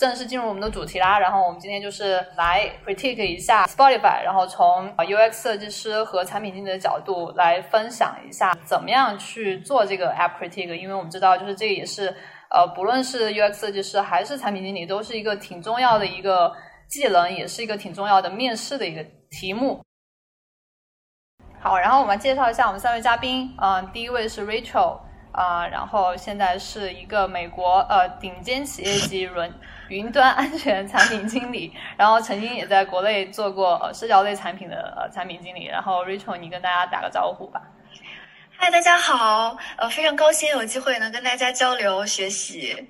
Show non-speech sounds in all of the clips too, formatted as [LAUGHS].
正式进入我们的主题啦，然后我们今天就是来 critique 一下 Spotify，然后从 UX 设计师和产品经理的角度来分享一下怎么样去做这个 app critique，因为我们知道就是这个也是呃不论是 UX 设计师还是产品经理都是一个挺重要的一个技能，也是一个挺重要的面试的一个题目。好，然后我们介绍一下我们三位嘉宾，嗯，第一位是 Rachel。啊，然后现在是一个美国呃顶尖企业级云云端安全产品经理，然后曾经也在国内做过呃社交类产品的呃产品经理。然后 Rachel，你跟大家打个招呼吧。嗨，大家好，呃，非常高兴有机会能跟大家交流学习。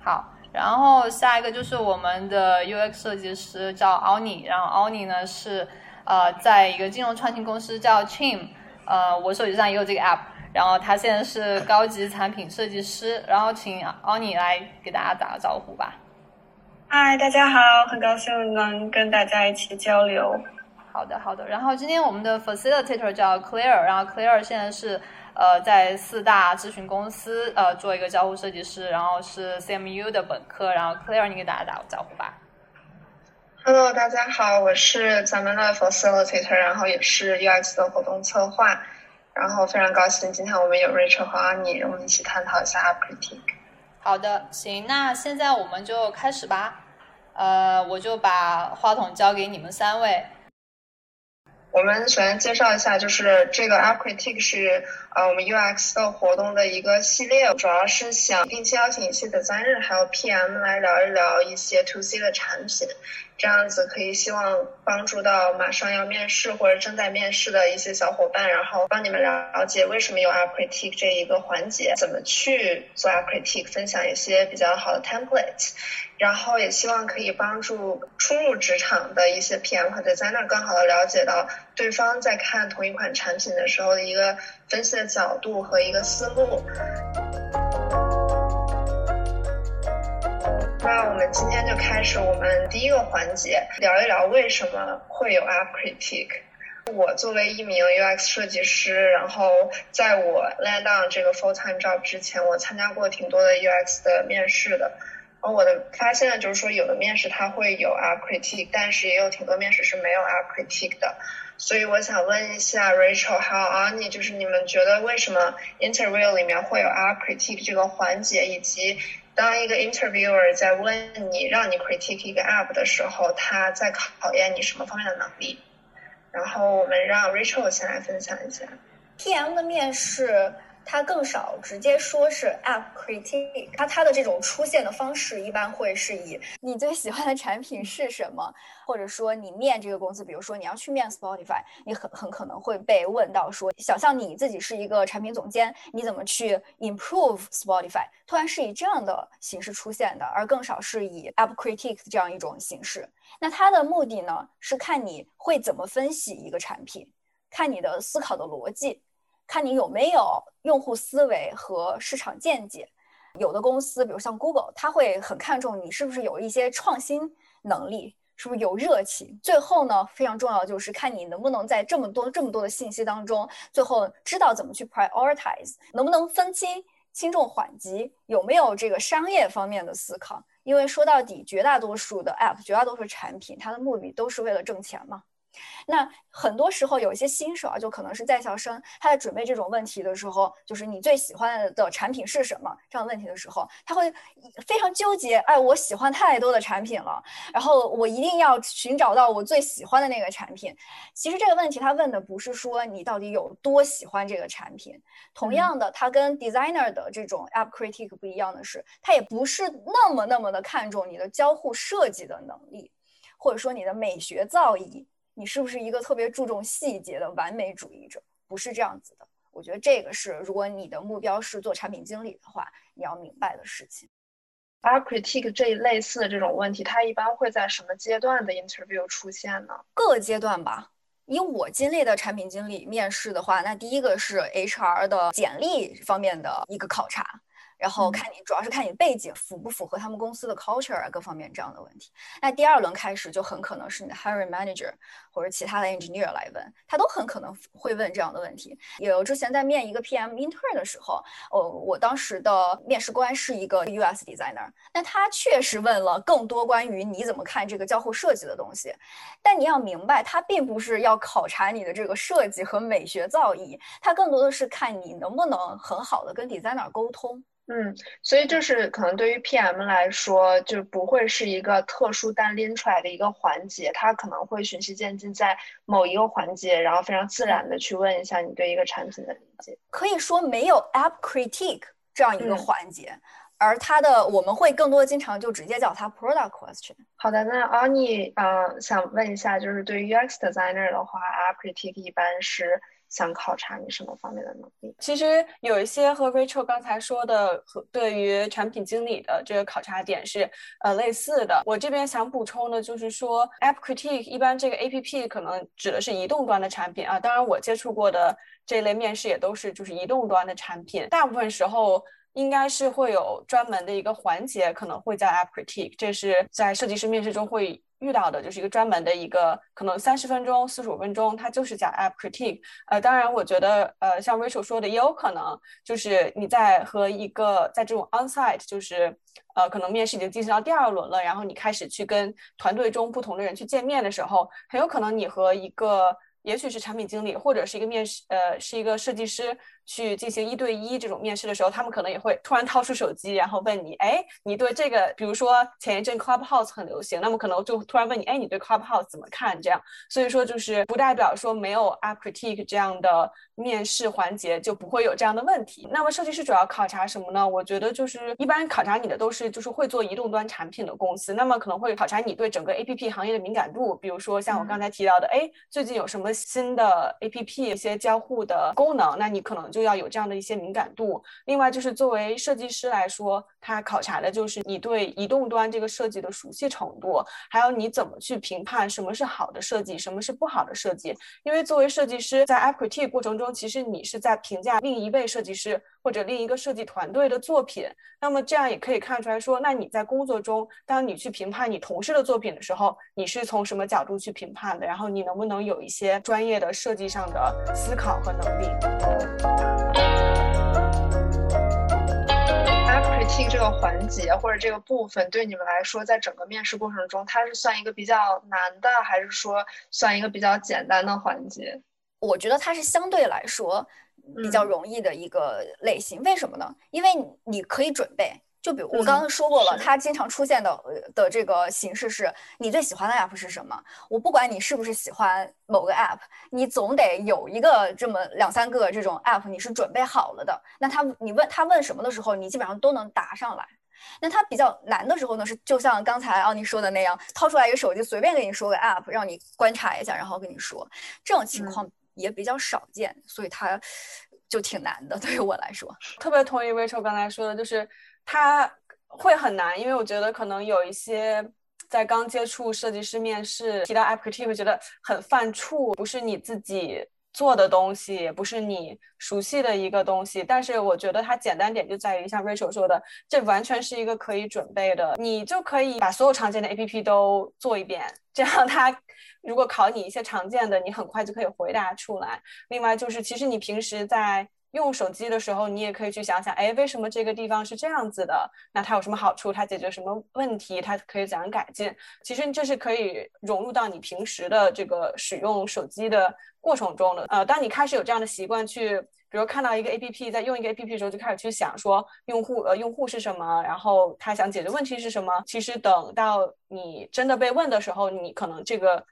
好，然后下一个就是我们的 UX 设计师叫 Oni，然后 Oni 呢是呃在一个金融创新公司叫 Chim，呃，我手机上也有这个 app。然后他现在是高级产品设计师，然后请奥尼来给大家打个招呼吧。嗨，大家好，很高兴能跟大家一起交流。好的，好的。然后今天我们的 facilitator 叫 Claire，然后 Claire 现在是呃在四大咨询公司呃做一个交互设计师，然后是 CMU 的本科。然后 Claire，你给大家打个招呼吧。Hello，大家好，我是咱们的 facilitator，然后也是 UX 的活动策划。然后非常高兴，今天我们有 Rachel 和 Annie，我们一起探讨一下 App Critique。好的，行，那现在我们就开始吧。呃，我就把话筒交给你们三位。我们首先介绍一下，就是这个 App Critique 是呃我们 UX 的活动的一个系列，主要是想定期邀请一些 designer 还有 PM 来聊一聊一些 To C 的产品。这样子可以希望帮助到马上要面试或者正在面试的一些小伙伴，然后帮你们了解为什么有 App Critique 这一个环节，怎么去做 App Critique，分享一些比较好的 template，然后也希望可以帮助初入职场的一些 PM 和 designer 更好的了解到对方在看同一款产品的时候的一个分析的角度和一个思路。那我们今天就开始我们第一个环节，聊一聊为什么会有 App Critique。我作为一名 UX 设计师，然后在我 land on 这个 full time job 之前，我参加过挺多的 UX 的面试的。然后我的发现呢，就是说有的面试它会有 App Critique，但是也有挺多面试是没有 App Critique 的。所以我想问一下 Rachel 还有 Annie，就是你们觉得为什么 interview 里面会有 App Critique 这个环节，以及当一个 interviewer 在问你让你 critique 一个 app 的时候，他在考验你什么方面的能力？然后我们让 Rachel 先来分享一下。PM 的面试。它更少直接说是 app critique，它它的这种出现的方式一般会是以 [LAUGHS] 你最喜欢的产品是什么，或者说你面这个公司，比如说你要去面 Spotify，你很很可能会被问到说，想象你自己是一个产品总监，你怎么去 improve Spotify？突然是以这样的形式出现的，而更少是以 app critique 这样一种形式。那它的目的呢，是看你会怎么分析一个产品，看你的思考的逻辑。看你有没有用户思维和市场见解。有的公司，比如像 Google，它会很看重你是不是有一些创新能力，是不是有热情。最后呢，非常重要就是看你能不能在这么多这么多的信息当中，最后知道怎么去 prioritize，能不能分清轻重缓急，有没有这个商业方面的思考。因为说到底，绝大多数的 app，绝大多数产品，它的目的都是为了挣钱嘛。那很多时候有一些新手啊，就可能是在校生，他在准备这种问题的时候，就是你最喜欢的产品是什么这样问题的时候，他会非常纠结。哎，我喜欢太多的产品了，然后我一定要寻找到我最喜欢的那个产品。其实这个问题他问的不是说你到底有多喜欢这个产品，同样的，他跟 designer 的这种 app critic 不一样的是，他也不是那么那么的看重你的交互设计的能力，或者说你的美学造诣。你是不是一个特别注重细节的完美主义者？不是这样子的。我觉得这个是，如果你的目标是做产品经理的话，你要明白的事情。而 critique 这一类似的这种问题，它一般会在什么阶段的 interview 出现呢？各个阶段吧。以我经历的产品经理面试的话，那第一个是 HR 的简历方面的一个考察。然后看你，主要是看你背景符不符合他们公司的 culture 啊，各方面这样的问题。那第二轮开始就很可能是你的 hiring manager 或者其他的 engineer 来问，他都很可能会问这样的问题。有之前在面一个 PM intern 的时候，哦，我当时的面试官是一个 US designer，那他确实问了更多关于你怎么看这个交互设计的东西。但你要明白，他并不是要考察你的这个设计和美学造诣，他更多的是看你能不能很好的跟 designer 沟通。嗯，所以就是可能对于 PM 来说，就不会是一个特殊单拎出来的一个环节，它可能会循序渐进，在某一个环节，然后非常自然的去问一下你对一个产品的理解。可以说没有 App Critique 这样一个环节，而它的我们会更多经常就直接叫它 Product Question。好的，那 Ani 啊，想问一下，就是对于 UX Designer 的话，App Critique 一般是？想考察你什么方面的能力？其实有一些和 Rachel 刚才说的和对于产品经理的这个考察点是呃类似的。我这边想补充的就是说，App Critique 一般这个 APP 可能指的是移动端的产品啊。当然，我接触过的这类面试也都是就是移动端的产品。大部分时候应该是会有专门的一个环节，可能会叫 App Critique，这是在设计师面试中会。遇到的就是一个专门的一个，可能三十分钟、四十五分钟，它就是讲 app critique。呃，当然，我觉得，呃，像 Rachel 说的，也有可能就是你在和一个在这种 onsite，就是呃，可能面试已经进行到第二轮了，然后你开始去跟团队中不同的人去见面的时候，很有可能你和一个。也许是产品经理或者是一个面试，呃，是一个设计师去进行一对一这种面试的时候，他们可能也会突然掏出手机，然后问你，哎，你对这个，比如说前一阵 Clubhouse 很流行，那么可能就突然问你，哎，你对 Clubhouse 怎么看？这样，所以说就是不代表说没有 App Critique 这样的面试环节就不会有这样的问题。那么设计师主要考察什么呢？我觉得就是一般考察你的都是就是会做移动端产品的公司，那么可能会考察你对整个 APP 行业的敏感度，比如说像我刚才提到的，哎，最近有什么？新的 APP 一些交互的功能，那你可能就要有这样的一些敏感度。另外，就是作为设计师来说，他考察的就是你对移动端这个设计的熟悉程度，还有你怎么去评判什么是好的设计，什么是不好的设计。因为作为设计师，在 App Critique 过程中，其实你是在评价另一位设计师。或者另一个设计团队的作品，那么这样也可以看出来说，那你在工作中，当你去评判你同事的作品的时候，你是从什么角度去评判的？然后你能不能有一些专业的设计上的思考和能力？Critique 这个环节或者这个部分，对你们来说，在整个面试过程中，它是算一个比较难的，还是说算一个比较简单的环节？我觉得它是相对来说。比较容易的一个类型，为什么呢？因为你可以准备，就比如我刚刚说过了，它经常出现的的这个形式是你最喜欢的 app 是什么？我不管你是不是喜欢某个 app，你总得有一个这么两三个这种 app，你是准备好了的。那他你问他问什么的时候，你基本上都能答上来。那他比较难的时候呢，是就像刚才奥尼说的那样，掏出来一个手机，随便给你说个 app，让你观察一下，然后跟你说，这种情况。也比较少见，所以它就挺难的。[LAUGHS] 对于我来说，特别同意 Rachel 刚才说的，就是它会很难，因为我觉得可能有一些在刚接触设计师面试提到 App Critique 会觉得很犯怵，不是你自己。做的东西也不是你熟悉的一个东西，但是我觉得它简单点就在于像 Rachel 说的，这完全是一个可以准备的，你就可以把所有常见的 APP 都做一遍，这样它如果考你一些常见的，你很快就可以回答出来。另外就是，其实你平时在。用手机的时候，你也可以去想想，哎，为什么这个地方是这样子的？那它有什么好处？它解决什么问题？它可以怎样改进？其实这是可以融入到你平时的这个使用手机的过程中的。呃，当你开始有这样的习惯，去比如看到一个 APP，在用一个 APP 的时候，就开始去想说，用户呃用户是什么？然后他想解决问题是什么？其实等到你真的被问的时候，你可能这个。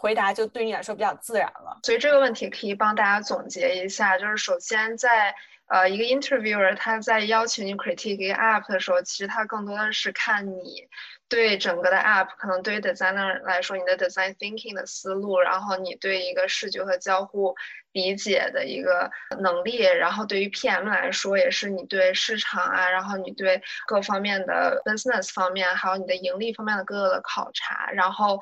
回答就对你来说比较自然了，所以这个问题可以帮大家总结一下，就是首先在呃一个 interviewer 他在邀请你 critique 一个 app 的时候，其实他更多的是看你对整个的 app，可能对于 designer 来说，你的 design thinking 的思路，然后你对一个视觉和交互理解的一个能力，然后对于 PM 来说，也是你对市场啊，然后你对各方面的 business 方面，还有你的盈利方面的各个的考察，然后。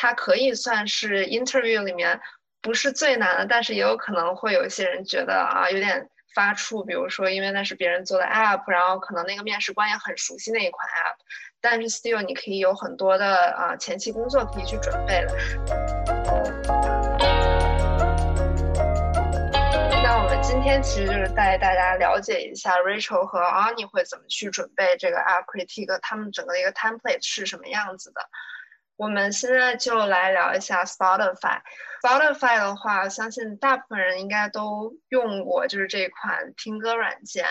它可以算是 interview 里面不是最难的，但是也有可能会有一些人觉得啊有点发怵，比如说因为那是别人做的 app，然后可能那个面试官也很熟悉那一款 app，但是 still 你可以有很多的啊前期工作可以去准备了。那我们今天其实就是带大家了解一下 Rachel 和 Annie 会怎么去准备这个 app critique，他们整个的一个 template 是什么样子的。我们现在就来聊一下 Spotify。Spotify 的话，相信大部分人应该都用过，就是这款听歌软件。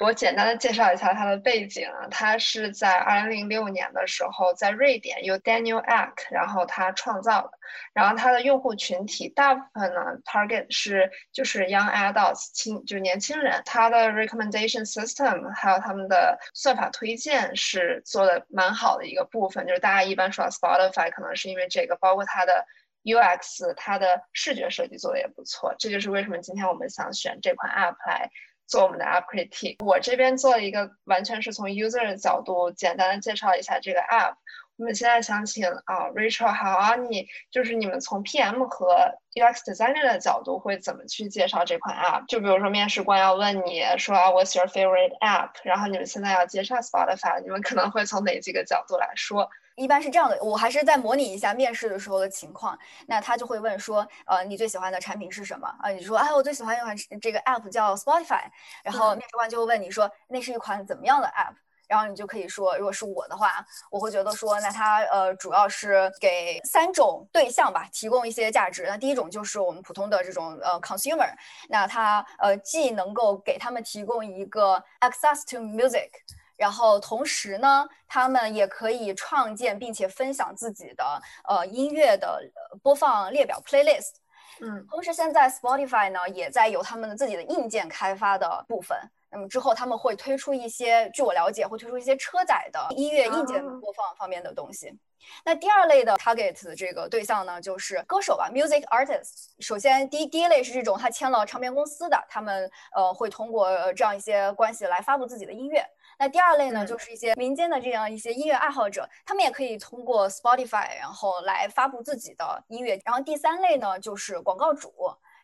我简单的介绍一下它的背景啊，它是在二零零六年的时候，在瑞典由 Daniel Ek 然后他创造的。然后它的用户群体大部分呢，target 是就是 young adults 青就是年轻人。它的 recommendation system 还有他们的算法推荐是做的蛮好的一个部分，就是大家一般说 Spotify 可能是因为这个，包括它的。UX 它的视觉设计做的也不错，这就是为什么今天我们想选这款 App 来做我们的 App Critic，。我这边做了一个完全是从 User 的角度简单的介绍一下这个 App。我们现在想请啊 Rachel 还有 Annie，就是你们从 PM 和 UX Designer 的角度会怎么去介绍这款 App？就比如说面试官要问你说 What's your favorite app？然后你们现在要介绍 Spotify，你们可能会从哪几个角度来说？一般是这样的，我还是再模拟一下面试的时候的情况。那他就会问说，呃，你最喜欢的产品是什么？啊，你说，哎，我最喜欢一款这个 app 叫 Spotify。然后面试官就会问你说，那是一款怎么样的 app？然后你就可以说，如果是我的话，我会觉得说，那它呃主要是给三种对象吧提供一些价值。那第一种就是我们普通的这种呃 consumer，那它呃既能够给他们提供一个 access to music。然后同时呢，他们也可以创建并且分享自己的呃音乐的播放列表 playlist。嗯，同时现在 Spotify 呢也在有他们的自己的硬件开发的部分。那么之后他们会推出一些，据我了解会推出一些车载的音乐硬件播放方面的东西。那第二类的 target 的这个对象呢，就是歌手吧，music artists。首先，第一第一类是这种他签了唱片公司的，他们呃会通过这样一些关系来发布自己的音乐。那第二类呢，就是一些民间的这样一些音乐爱好者，他们也可以通过 Spotify 然后来发布自己的音乐。然后第三类呢，就是广告主，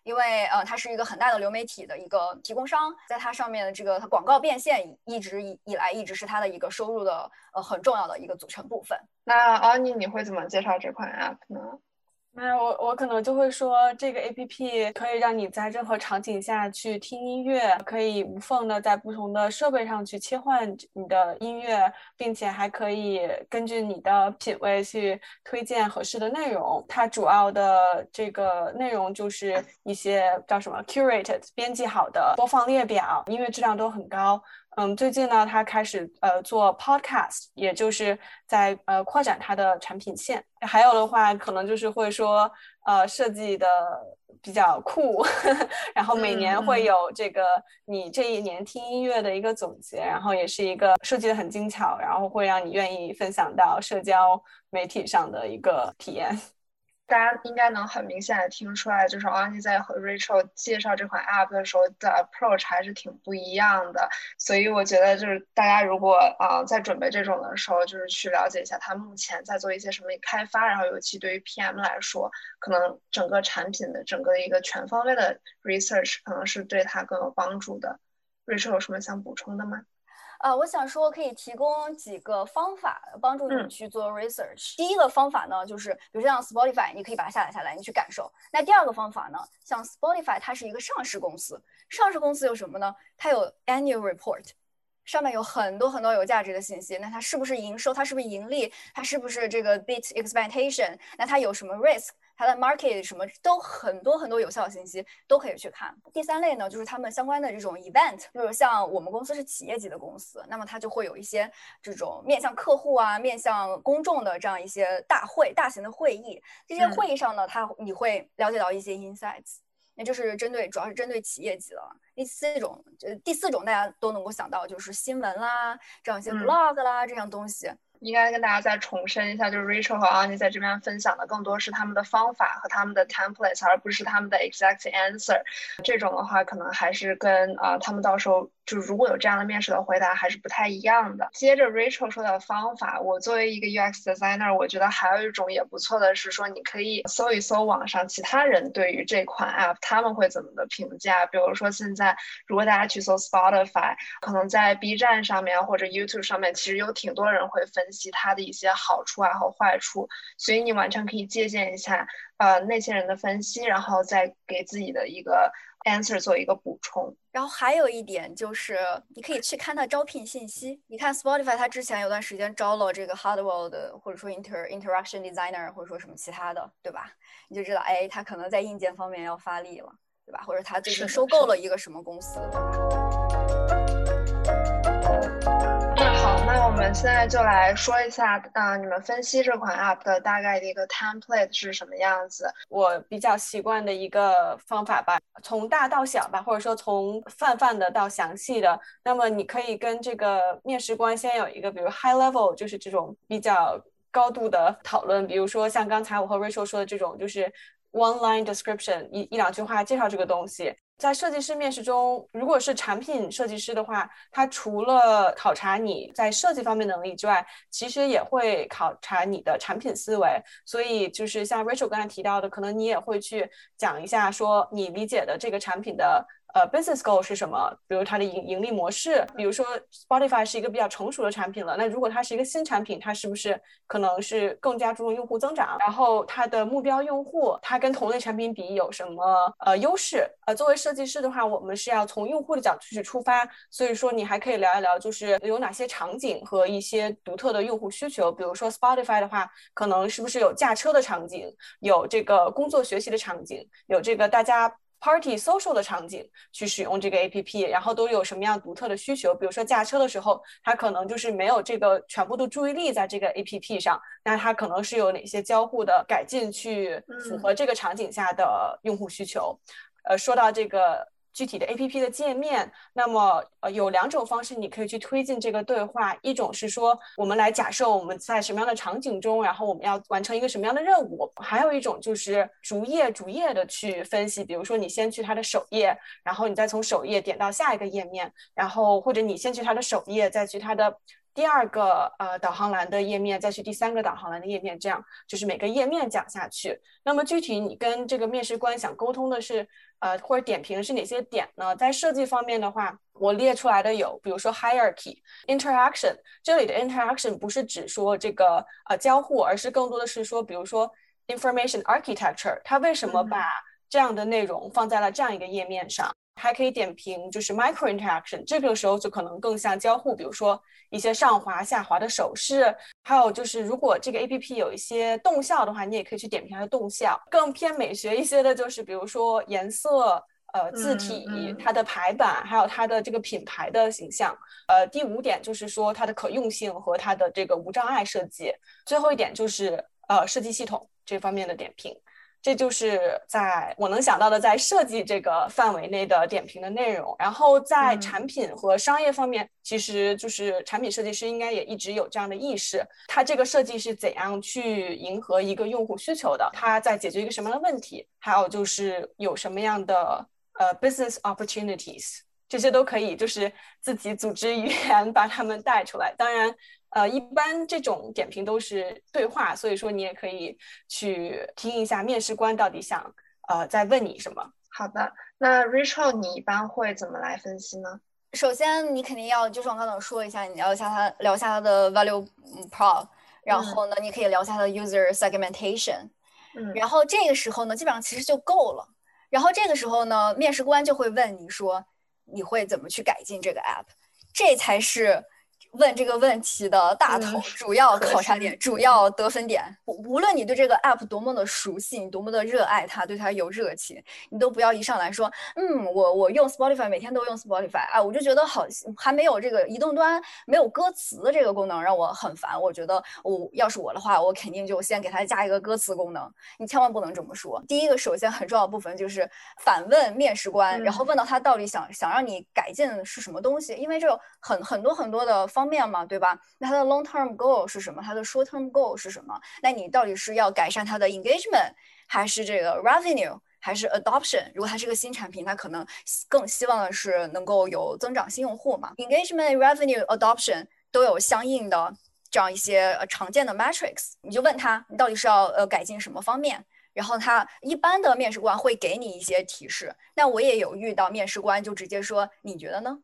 因为呃，它是一个很大的流媒体的一个提供商，在它上面的这个它广告变现一直以以来一直是它的一个收入的呃很重要的一个组成部分。那奥尼，你会怎么介绍这款 App 呢？那我我可能就会说，这个 A P P 可以让你在任何场景下去听音乐，可以无缝的在不同的设备上去切换你的音乐，并且还可以根据你的品味去推荐合适的内容。它主要的这个内容就是一些叫什么 curated 编辑好的播放列表，音乐质量都很高。嗯，最近呢，他开始呃做 podcast，也就是在呃扩展他的产品线。还有的话，可能就是会说呃设计的比较酷，[LAUGHS] 然后每年会有这个你这一年听音乐的一个总结，然后也是一个设计的很精巧，然后会让你愿意分享到社交媒体上的一个体验。大家应该能很明显的听出来，就是 Ani 在和 Rachel 介绍这款 App 的时候的 approach 还是挺不一样的。所以我觉得，就是大家如果啊在准备这种的时候，就是去了解一下他目前在做一些什么开发，然后尤其对于 PM 来说，可能整个产品的整个一个全方位的 research 可能是对他更有帮助的。Rachel 有什么想补充的吗？呃，我想说可以提供几个方法帮助你去做 research。第一个方法呢，就是比如像 Spotify，你可以把它下载下来，你去感受。那第二个方法呢，像 Spotify，它是一个上市公司，上市公司有什么呢？它有 annual report，上面有很多很多有价值的信息。那它是不是营收？它是不是盈利？它是不是这个 beat expectation？那它有什么 risk？它的 market 什么都很多很多有效信息都可以去看。第三类呢，就是他们相关的这种 event，就是像我们公司是企业级的公司，那么它就会有一些这种面向客户啊、面向公众的这样一些大会、大型的会议。这些会议上呢，它你会了解到一些 insights，那就是针对主要是针对企业级的。第四种，呃，第四种大家都能够想到就是新闻啦，这样一些 blog 啦这样东西。应该跟大家再重申一下，就是 Rachel 和 Annie 在这边分享的更多是他们的方法和他们的 templates，而不是他们的 exact answer。这种的话，可能还是跟啊他们到时候就如果有这样的面试的回答，还是不太一样的。接着 Rachel 说的方法，我作为一个 UX designer，我觉得还有一种也不错的是说，你可以搜一搜网上其他人对于这款 app 他们会怎么的评价。比如说现在，如果大家去搜 Spotify，可能在 B 站上面或者 YouTube 上面，其实有挺多人会分析它的一些好处啊和坏处，所以你完全可以借鉴一下呃那些人的分析，然后再给自己的一个。answer 做一个补充，然后还有一点就是，你可以去看它招聘信息。你看 Spotify，他之前有段时间招了这个 hardware 的，或者说 inter interaction designer，或者说什么其他的，对吧？你就知道，哎，他可能在硬件方面要发力了，对吧？或者他最近收购了一个什么公司，对吧？现在就来说一下，啊，你们分析这款 app 的大概的一个 template 是什么样子？我比较习惯的一个方法吧，从大到小吧，或者说从泛泛的到详细的。那么你可以跟这个面试官先有一个，比如 high level，就是这种比较高度的讨论，比如说像刚才我和 Rachel 说的这种，就是 one line description，一一两句话介绍这个东西。在设计师面试中，如果是产品设计师的话，他除了考察你在设计方面能力之外，其实也会考察你的产品思维。所以，就是像 Rachel 刚才提到的，可能你也会去讲一下，说你理解的这个产品的。呃，business goal 是什么？比如它的盈盈利模式，比如说 Spotify 是一个比较成熟的产品了，那如果它是一个新产品，它是不是可能是更加注重用户增长？然后它的目标用户，它跟同类产品比有什么呃优势？呃，作为设计师的话，我们是要从用户的角度去出发，所以说你还可以聊一聊，就是有哪些场景和一些独特的用户需求。比如说 Spotify 的话，可能是不是有驾车的场景，有这个工作学习的场景，有这个大家。Party social 的场景去使用这个 APP，然后都有什么样独特的需求？比如说驾车的时候，他可能就是没有这个全部的注意力在这个 APP 上，那他可能是有哪些交互的改进去符合这个场景下的用户需求？呃，说到这个。具体的 A P P 的界面，那么呃有两种方式你可以去推进这个对话，一种是说我们来假设我们在什么样的场景中，然后我们要完成一个什么样的任务，还有一种就是逐页逐页的去分析，比如说你先去它的首页，然后你再从首页点到下一个页面，然后或者你先去它的首页，再去它的。第二个呃导航栏的页面，再去第三个导航栏的页面，这样就是每个页面讲下去。那么具体你跟这个面试官想沟通的是呃或者点评是哪些点呢？在设计方面的话，我列出来的有，比如说 hierarchy interaction，这里的 interaction 不是指说这个呃交互，而是更多的是说，比如说 information architecture，它为什么把这样的内容放在了这样一个页面上？还可以点评，就是 micro interaction，这个时候就可能更像交互，比如说一些上滑、下滑的手势，还有就是如果这个 A P P 有一些动效的话，你也可以去点评它的动效。更偏美学一些的，就是比如说颜色、呃字体、它的排版，还有它的这个品牌的形象。呃，第五点就是说它的可用性和它的这个无障碍设计。最后一点就是呃设计系统这方面的点评。这就是在我能想到的，在设计这个范围内的点评的内容。然后在产品和商业方面，其实就是产品设计师应该也一直有这样的意识：，他这个设计是怎样去迎合一个用户需求的？他在解决一个什么样的问题？还有就是有什么样的呃 business opportunities，这些都可以就是自己组织语言把他们带出来。当然。呃，一般这种点评都是对话，所以说你也可以去听一下面试官到底想呃在问你什么。好的，那 Rachel 你一般会怎么来分析呢？首先你肯定要就是我刚才说一下，你聊一下他聊一下他的 value prop，然后呢，你可以聊一下他的 user segmentation，嗯，然后这个时候呢，基本上其实就够了。然后这个时候呢，面试官就会问你说你会怎么去改进这个 app，这才是。问这个问题的大头，主要考察点，主要得分点。无论你对这个 app 多么的熟悉，你多么的热爱它，对它有热情，你都不要一上来说，嗯，我我用 Spotify，每天都用 Spotify，啊，我就觉得好，还没有这个移动端没有歌词的这个功能让我很烦。我觉得我要是我的话，我肯定就先给它加一个歌词功能。你千万不能这么说。第一个，首先很重要的部分就是反问面试官，然后问到他到底想想让你改进是什么东西，因为这有很很多很多的方。方面嘛，对吧？那它的 long term goal 是什么？它的 short term goal 是什么？那你到底是要改善它的 engagement，还是这个 revenue，还是 adoption？如果它是个新产品，它可能更希望的是能够有增长新用户嘛。Engagement、revenue、adoption 都有相应的这样一些呃常见的 metrics，你就问他，你到底是要呃改进什么方面？然后他一般的面试官会给你一些提示。那我也有遇到面试官就直接说，你觉得呢？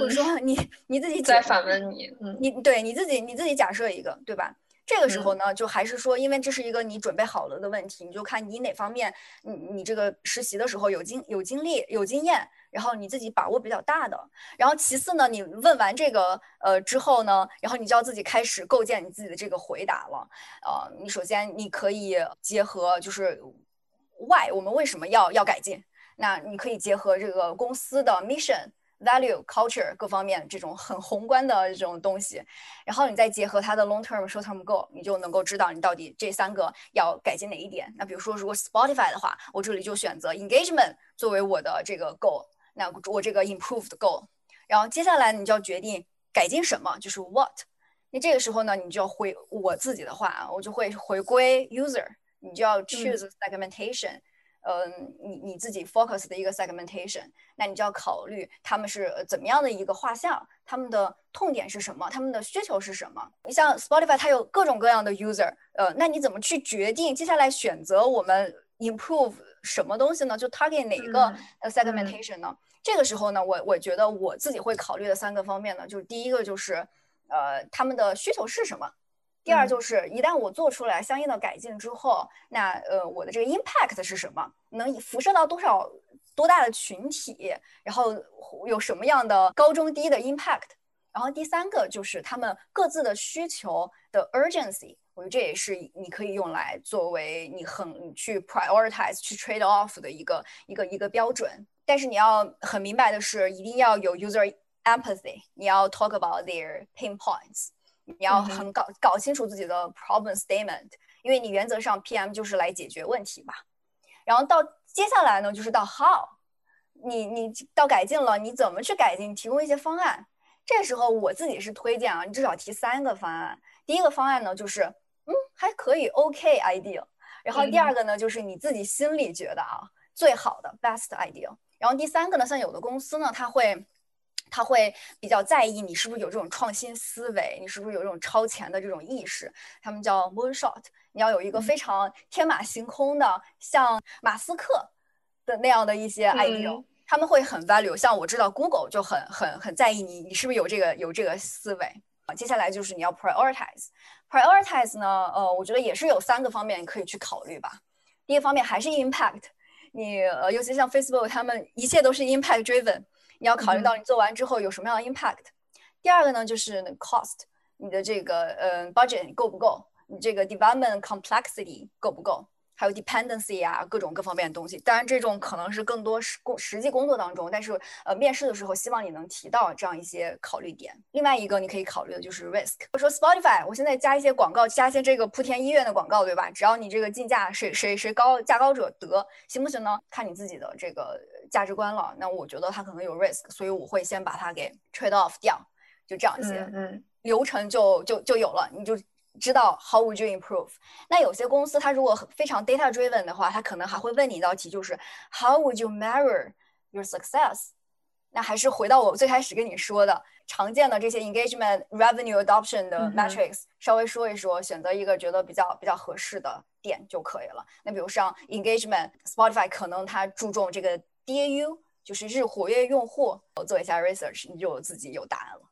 或者说 [LAUGHS] 你你自己再反问你，嗯，你对你自己你自己假设一个，对吧？这个时候呢，就还是说，因为这是一个你准备好了的问题，你就看你哪方面，你你这个实习的时候有经有经历有经验，然后你自己把握比较大的。然后其次呢，你问完这个呃之后呢，然后你就要自己开始构建你自己的这个回答了。呃，你首先你可以结合就是 why 我们为什么要要改进？那你可以结合这个公司的 mission。Value culture 各方面这种很宏观的这种东西，然后你再结合它的 long term short term goal，你就能够知道你到底这三个要改进哪一点。那比如说，如果 Spotify 的话，我这里就选择 engagement 作为我的这个 goal，那我这个 improved goal。然后接下来你就要决定改进什么，就是 what。那这个时候呢，你就要回我自己的话，我就会回归 user，你就要 choose segmentation。嗯，你你自己 focus 的一个 segmentation，那你就要考虑他们是怎么样的一个画像，他们的痛点是什么，他们的需求是什么。你像 Spotify，它有各种各样的 user，呃，那你怎么去决定接下来选择我们 improve 什么东西呢？就 target 哪一个 segmentation 呢？这个时候呢，我我觉得我自己会考虑的三个方面呢，就是第一个就是，呃，他们的需求是什么。第二就是，一旦我做出来相应的改进之后，那呃，我的这个 impact 是什么？能辐射到多少多大的群体？然后有什么样的高中低的 impact？然后第三个就是他们各自的需求的 urgency，我觉得这也是你可以用来作为你很去 prioritize 去 trade off 的一个一个一个标准。但是你要很明白的是，一定要有 user empathy，你要 talk about their pain points。你要很搞搞清楚自己的 problem statement，因为你原则上 PM 就是来解决问题嘛。然后到接下来呢，就是到 how，你你到改进了，你怎么去改进？提供一些方案。这时候我自己是推荐啊，你至少提三个方案。第一个方案呢，就是嗯还可以 OK idea。然后第二个呢，就是你自己心里觉得啊最好的 best idea。然后第三个呢，像有的公司呢，它会。他会比较在意你是不是有这种创新思维，你是不是有这种超前的这种意识。他们叫 moonshot，你要有一个非常天马行空的，像马斯克的那样的一些 idea，他们会很 value。像我知道 Google 就很很很在意你，你是不是有这个有这个思维。接下来就是你要 prioritize，prioritize 呢，呃，我觉得也是有三个方面可以去考虑吧。第一个方面还是 impact，你呃，尤其像 Facebook，他们一切都是 impact driven。你要考虑到你做完之后有什么样的 impact。第二个呢，就是 cost，你的这个呃 budget 够不够？你这个 development complexity 够不够？还有 dependency 啊，各种各方面的东西。当然，这种可能是更多实工实际工作当中，但是呃，面试的时候希望你能提到这样一些考虑点。另外一个你可以考虑的就是 risk。我说 Spotify，我现在加一些广告，加一些这个莆田医院的广告，对吧？只要你这个竞价谁谁谁高价高者得，行不行呢？看你自己的这个价值观了。那我觉得它可能有 risk，所以我会先把它给 trade off 掉，就这样一些嗯流程就就就有了，你就。知道 how would you improve？那有些公司它如果非常 data driven 的话，它可能还会问你一道题，就是 how would you measure your success？那还是回到我最开始跟你说的常见的这些 engagement、revenue、adoption 的 metrics，稍微说一说，选择一个觉得比较比较合适的点就可以了。那比如像 engagement，Spotify 可能它注重这个 DAU，就是日活跃用户，我做一下 research，你就自己有答案了。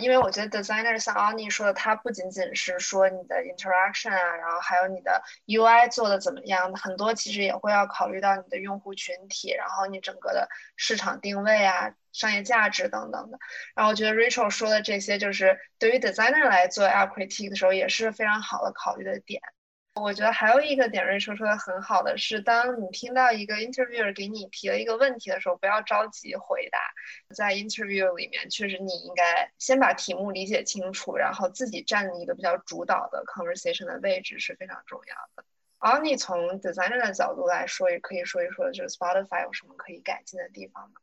因为我觉得 designer 像 Oni 说的，它不仅仅是说你的 interaction 啊，然后还有你的 UI 做的怎么样，很多其实也会要考虑到你的用户群体，然后你整个的市场定位啊、商业价值等等的。然后我觉得 Rachel 说的这些，就是对于 designer 来做 app critique 的时候，也是非常好的考虑的点。我觉得还有一个点，瑞说说的很好的是，当你听到一个 interviewer 给你提了一个问题的时候，不要着急回答。在 interview 里面，确实你应该先把题目理解清楚，然后自己站一个比较主导的 conversation 的位置是非常重要的。而你从 designer 的角度来说，也可以说一说，就是 Spotify 有什么可以改进的地方吗？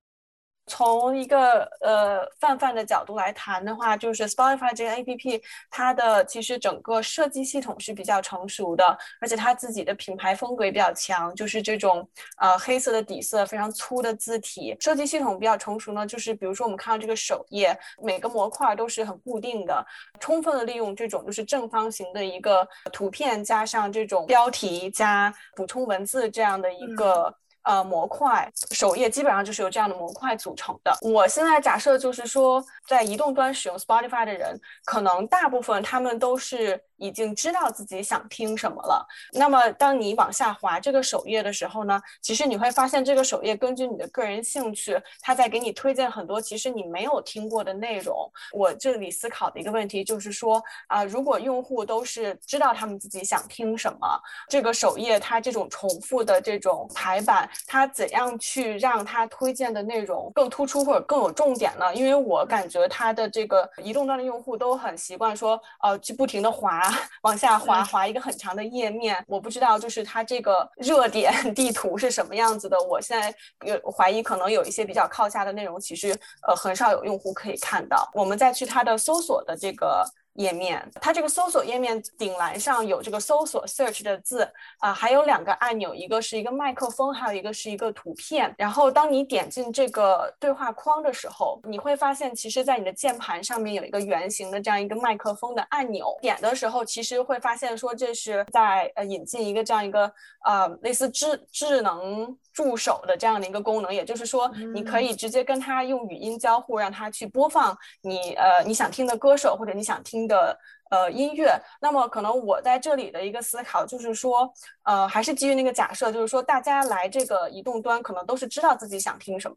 从一个呃泛泛的角度来谈的话，就是 Spotify 这个 APP，它的其实整个设计系统是比较成熟的，而且它自己的品牌风格也比较强，就是这种呃黑色的底色，非常粗的字体，设计系统比较成熟呢。就是比如说我们看到这个首页，每个模块都是很固定的，充分的利用这种就是正方形的一个图片，加上这种标题加补充文字这样的一个。呃，模块首页基本上就是由这样的模块组成的。我现在假设就是说，在移动端使用 Spotify 的人，可能大部分他们都是。已经知道自己想听什么了。那么，当你往下滑这个首页的时候呢，其实你会发现这个首页根据你的个人兴趣，它在给你推荐很多其实你没有听过的内容。我这里思考的一个问题就是说，啊，如果用户都是知道他们自己想听什么，这个首页它这种重复的这种排版，它怎样去让它推荐的内容更突出或者更有重点呢？因为我感觉它的这个移动端的用户都很习惯说，呃，去不停的滑。往下滑，滑一个很长的页面，我不知道就是它这个热点 [LAUGHS] 地图是什么样子的。我现在有怀疑，可能有一些比较靠下的内容，其实呃很少有用户可以看到。我们再去它的搜索的这个。页面，它这个搜索页面顶栏上有这个搜索 search 的字啊，还有两个按钮，一个是一个麦克风，还有一个是一个图片。然后当你点进这个对话框的时候，你会发现，其实，在你的键盘上面有一个圆形的这样一个麦克风的按钮。点的时候，其实会发现说这是在呃引进一个这样一个呃类似智智能。助手的这样的一个功能，也就是说，你可以直接跟他用语音交互，让他去播放你呃你想听的歌手或者你想听的。呃，音乐。那么可能我在这里的一个思考就是说，呃，还是基于那个假设，就是说大家来这个移动端可能都是知道自己想听什么，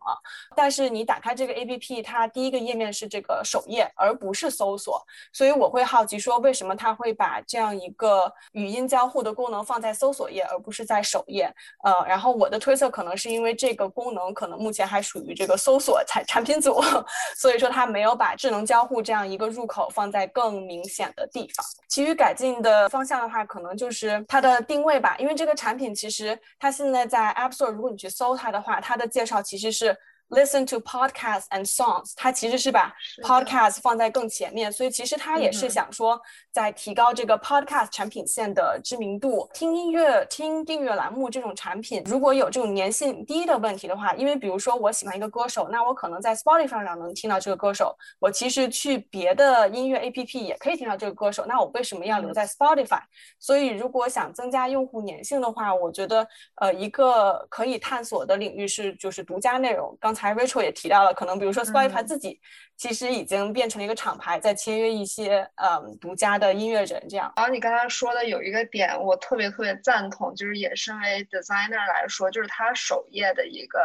但是你打开这个 APP，它第一个页面是这个首页，而不是搜索。所以我会好奇说，为什么它会把这样一个语音交互的功能放在搜索页，而不是在首页？呃，然后我的推测可能是因为这个功能可能目前还属于这个搜索产产品组，[LAUGHS] 所以说它没有把智能交互这样一个入口放在更明显的。地方，其余改进的方向的话，可能就是它的定位吧。因为这个产品其实它现在在 App Store，如果你去搜它的话，它的介绍其实是。Listen to podcasts and songs，它其实是把 podcast 放在更前面，所以其实它也是想说，在提高这个 podcast 产品线的知名度。听音乐、听订阅栏目这种产品，如果有这种粘性低的问题的话，因为比如说我喜欢一个歌手，那我可能在 Spotify 上能听到这个歌手，我其实去别的音乐 APP 也可以听到这个歌手，那我为什么要留在 Spotify？所以如果想增加用户粘性的话，我觉得呃一个可以探索的领域是就是独家内容。刚才 Rachel 也提到了，可能比如说 Spotify 自己其实已经变成了一个厂牌，在签约一些嗯独家的音乐人这样。然后你刚才说的有一个点，我特别特别赞同，就是也身为 designer 来说，就是它首页的一个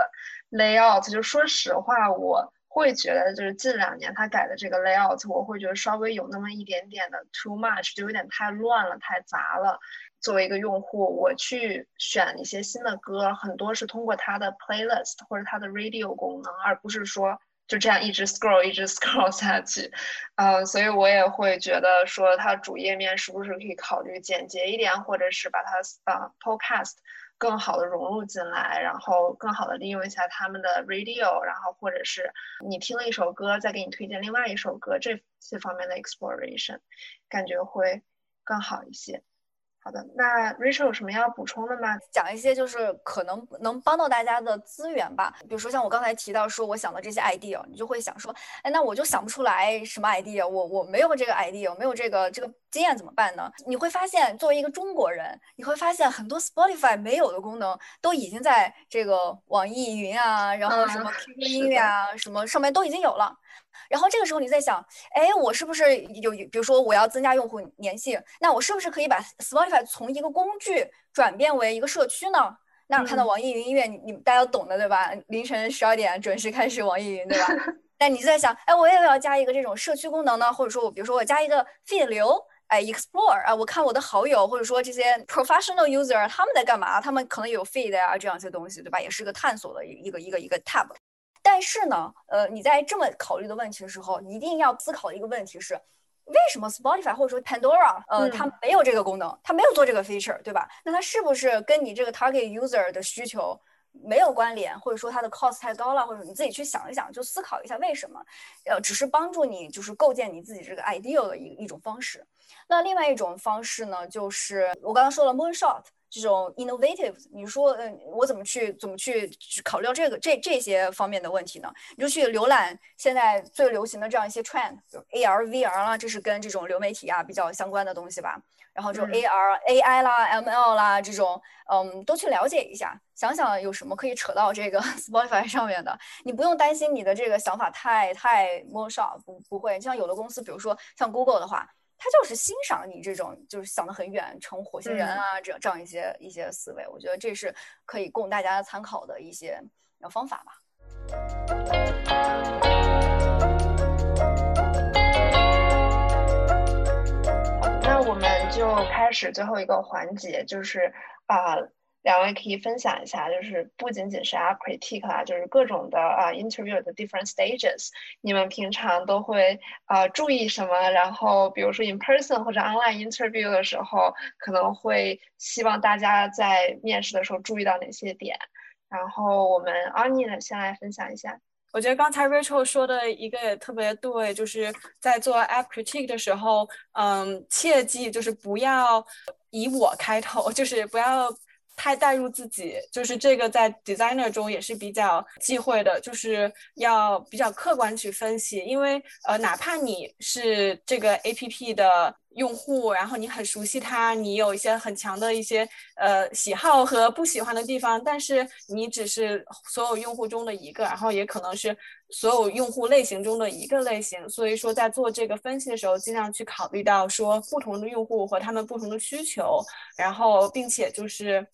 layout。就说实话，我会觉得就是近两年他改的这个 layout，我会觉得稍微有那么一点点的 too much，就有点太乱了，太杂了。作为一个用户，我去选一些新的歌，很多是通过它的 playlist 或者它的 radio 功能，而不是说就这样一直 scroll 一直 [LAUGHS] scroll 下去。嗯，所以我也会觉得说，它主页面是不是可以考虑简洁一点，或者是把它呃 podcast 更好的融入进来，然后更好的利用一下他们的 radio，然后或者是你听了一首歌，再给你推荐另外一首歌，这些方面的 exploration 感觉会更好一些。好的，那 Rachel 有什么要补充的吗？讲一些就是可能能帮到大家的资源吧。比如说像我刚才提到说，我想的这些 idea，你就会想说，哎，那我就想不出来什么 idea，我我没有这个 idea，没有这个这个经验怎么办呢？你会发现，作为一个中国人，你会发现很多 Spotify 没有的功能，都已经在这个网易云啊，然后什么 QQ 音乐啊，什么上面都已经有了。然后这个时候你在想，哎，我是不是有，比如说我要增加用户粘性，那我是不是可以把 Spotify 从一个工具转变为一个社区呢？那看到网易云音乐，你你大家都懂的对吧？凌晨十二点准时开始网易云对吧？[LAUGHS] 那你就在想，哎，我也要加一个这种社区功能呢，或者说我比如说我加一个 feed 流，哎，explore 啊，我看我的好友或者说这些 professional user 他们在干嘛？他们可能有 feed 啊这样一些东西对吧？也是个探索的一个一个一个 tab。但是呢，呃，你在这么考虑的问题的时候，一定要思考一个问题是，为什么 Spotify 或者说 Pandora，呃，它没有这个功能，它没有做这个 feature，对吧？那它是不是跟你这个 target user 的需求没有关联，或者说它的 cost 太高了，或者你自己去想一想，就思考一下为什么，呃，只是帮助你就是构建你自己这个 ideal 的一一种方式。那另外一种方式呢，就是我刚刚说了 moonshot。这种 innovative，你说，嗯，我怎么去怎么去考虑到这个这这些方面的问题呢？你就去浏览现在最流行的这样一些 trend，就 AR、VR 啦，这是跟这种流媒体啊比较相关的东西吧。然后就 AR、AI 啦、ML 啦这种，嗯，都去了解一下，想想有什么可以扯到这个 [LAUGHS] Spotify 上面的。你不用担心你的这个想法太太摸少，不不会。像有的公司，比如说像 Google 的话。他就是欣赏你这种，就是想得很远，成火星人啊，这这样一些一些思维，我觉得这是可以供大家参考的一些方法吧。那我们就开始最后一个环节，就是啊。两位可以分享一下，就是不仅仅是 app critique 啊，就是各种的啊 interview 的 different stages，你们平常都会啊注意什么？然后比如说 in person 或者 online interview 的时候，可能会希望大家在面试的时候注意到哪些点？然后我们 Annie 呢，先来分享一下。我觉得刚才 Rachel 说的一个也特别对，就是在做 app critique 的时候，嗯，切记就是不要以我开头，就是不要。太带入自己，就是这个在 designer 中也是比较忌讳的，就是要比较客观去分析，因为呃，哪怕你是这个 A P P 的。用户，然后你很熟悉它，你有一些很强的一些呃喜好和不喜欢的地方，但是你只是所有用户中的一个，然后也可能是所有用户类型中的一个类型。所以说，在做这个分析的时候，尽量去考虑到说不同的用户和他们不同的需求，然后并且就是。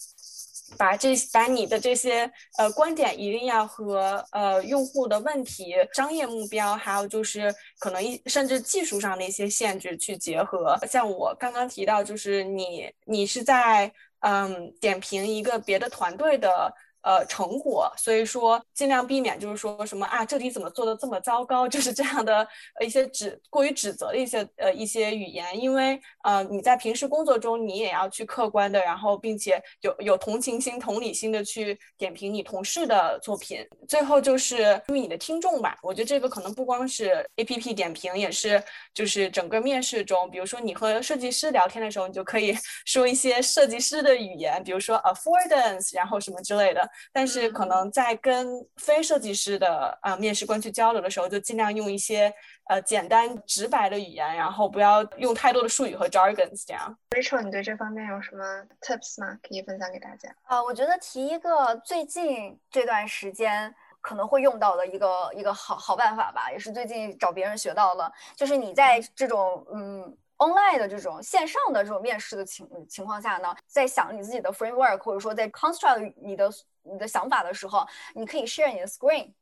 把这把你的这些呃观点一定要和呃用户的问题、商业目标，还有就是可能一甚至技术上的一些限制去结合。像我刚刚提到，就是你你是在嗯点评一个别的团队的。呃，成果，所以说尽量避免，就是说什么啊，这里怎么做的这么糟糕，[LAUGHS] 就是这样的一些指过于指责的一些呃一些语言，因为呃你在平时工作中你也要去客观的，然后并且有有同情心、同理心的去点评你同事的作品。最后就是注意你的听众吧，我觉得这个可能不光是 A P P 点评，也是就是整个面试中，比如说你和设计师聊天的时候，你就可以 [LAUGHS] 说一些设计师的语言，比如说 affordance，然后什么之类的。但是可能在跟非设计师的啊面试官去交流的时候，就尽量用一些呃简单直白的语言，然后不要用太多的术语和 jargons 这样。Rachel，你对这方面有什么 tips 吗？可以分享给大家？啊，我觉得提一个最近这段时间可能会用到的一个一个好好办法吧，也是最近找别人学到了，就是你在这种嗯。online 的这种线上的这种面试的情情况下呢，在想你自己的 framework 或者说在 construct 你的你的想法的时候，你可以 share 你的 screen，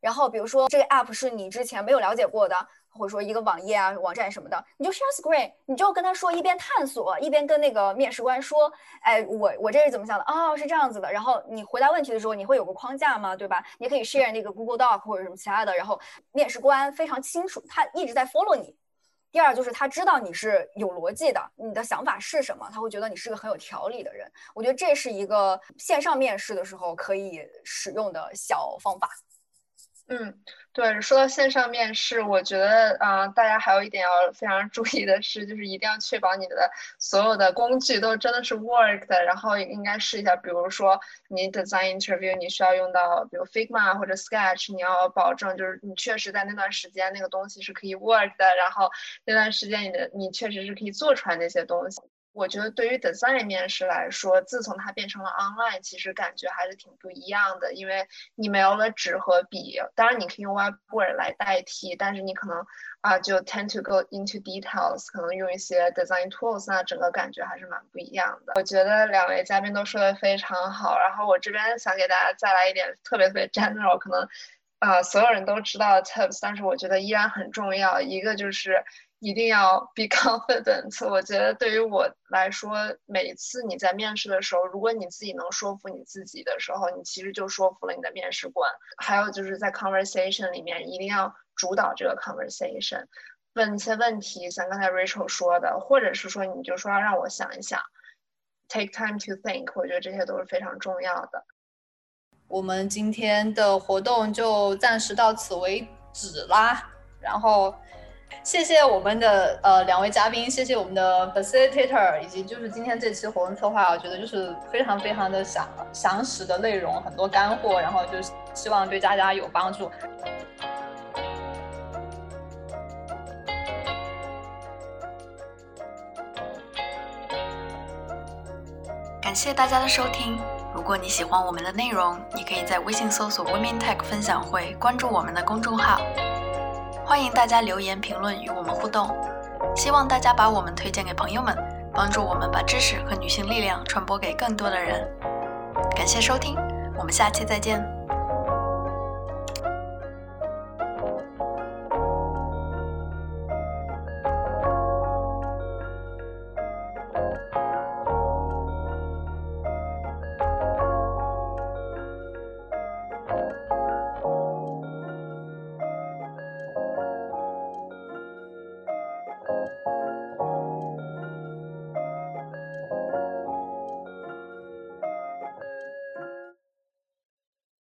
然后比如说这个 app 是你之前没有了解过的，或者说一个网页啊网站什么的，你就 share screen，你就跟他说，一边探索一边跟那个面试官说，哎，我我这是怎么想的？哦，是这样子的。然后你回答问题的时候，你会有个框架吗？对吧？你可以 share 那个 Google Doc 或者什么其他的，然后面试官非常清楚，他一直在 follow 你。第二就是他知道你是有逻辑的，你的想法是什么，他会觉得你是个很有条理的人。我觉得这是一个线上面试的时候可以使用的小方法。嗯，对，说到线上面试，我觉得啊，大家还有一点要非常注意的是，就是一定要确保你的所有的工具都真的是 work 的，然后应该试一下，比如说你 design interview 你需要用到，比如 Figma 或者 Sketch，你要保证就是你确实在那段时间那个东西是可以 work 的，然后那段时间你的你确实是可以做出来那些东西。我觉得对于 design 面试来说，自从它变成了 online，其实感觉还是挺不一样的。因为你没有了纸和笔，当然你可以用 whiteboard 来代替，但是你可能啊就 tend to go into details，可能用一些 design tools，那整个感觉还是蛮不一样的。我觉得两位嘉宾都说的非常好，然后我这边想给大家再来一点特别特别 general，可能啊所有人都知道的 tips，但是我觉得依然很重要。一个就是。一定要 be [LAUGHS] confident。我觉得对于我来说，每次你在面试的时候，如果你自己能说服你自己的时候，你其实就说服了你的面试官。还有就是在 conversation 里面，一定要主导这个 conversation，问一些问题，像刚才 Rachel 说的，或者是说你就说要让我想一想，take time to think。我觉得这些都是非常重要的。我们今天的活动就暂时到此为止啦。然后，谢谢我们的呃两位嘉宾，谢谢我们的 facilitator，以及就是今天这期活动策划，我觉得就是非常非常的详详实的内容，很多干货，然后就是希望对大家有帮助。感谢大家的收听。如果你喜欢我们的内容，你可以在微信搜索 Women Tech 分享会，关注我们的公众号。欢迎大家留言评论与我们互动。希望大家把我们推荐给朋友们，帮助我们把知识和女性力量传播给更多的人。感谢收听，我们下期再见。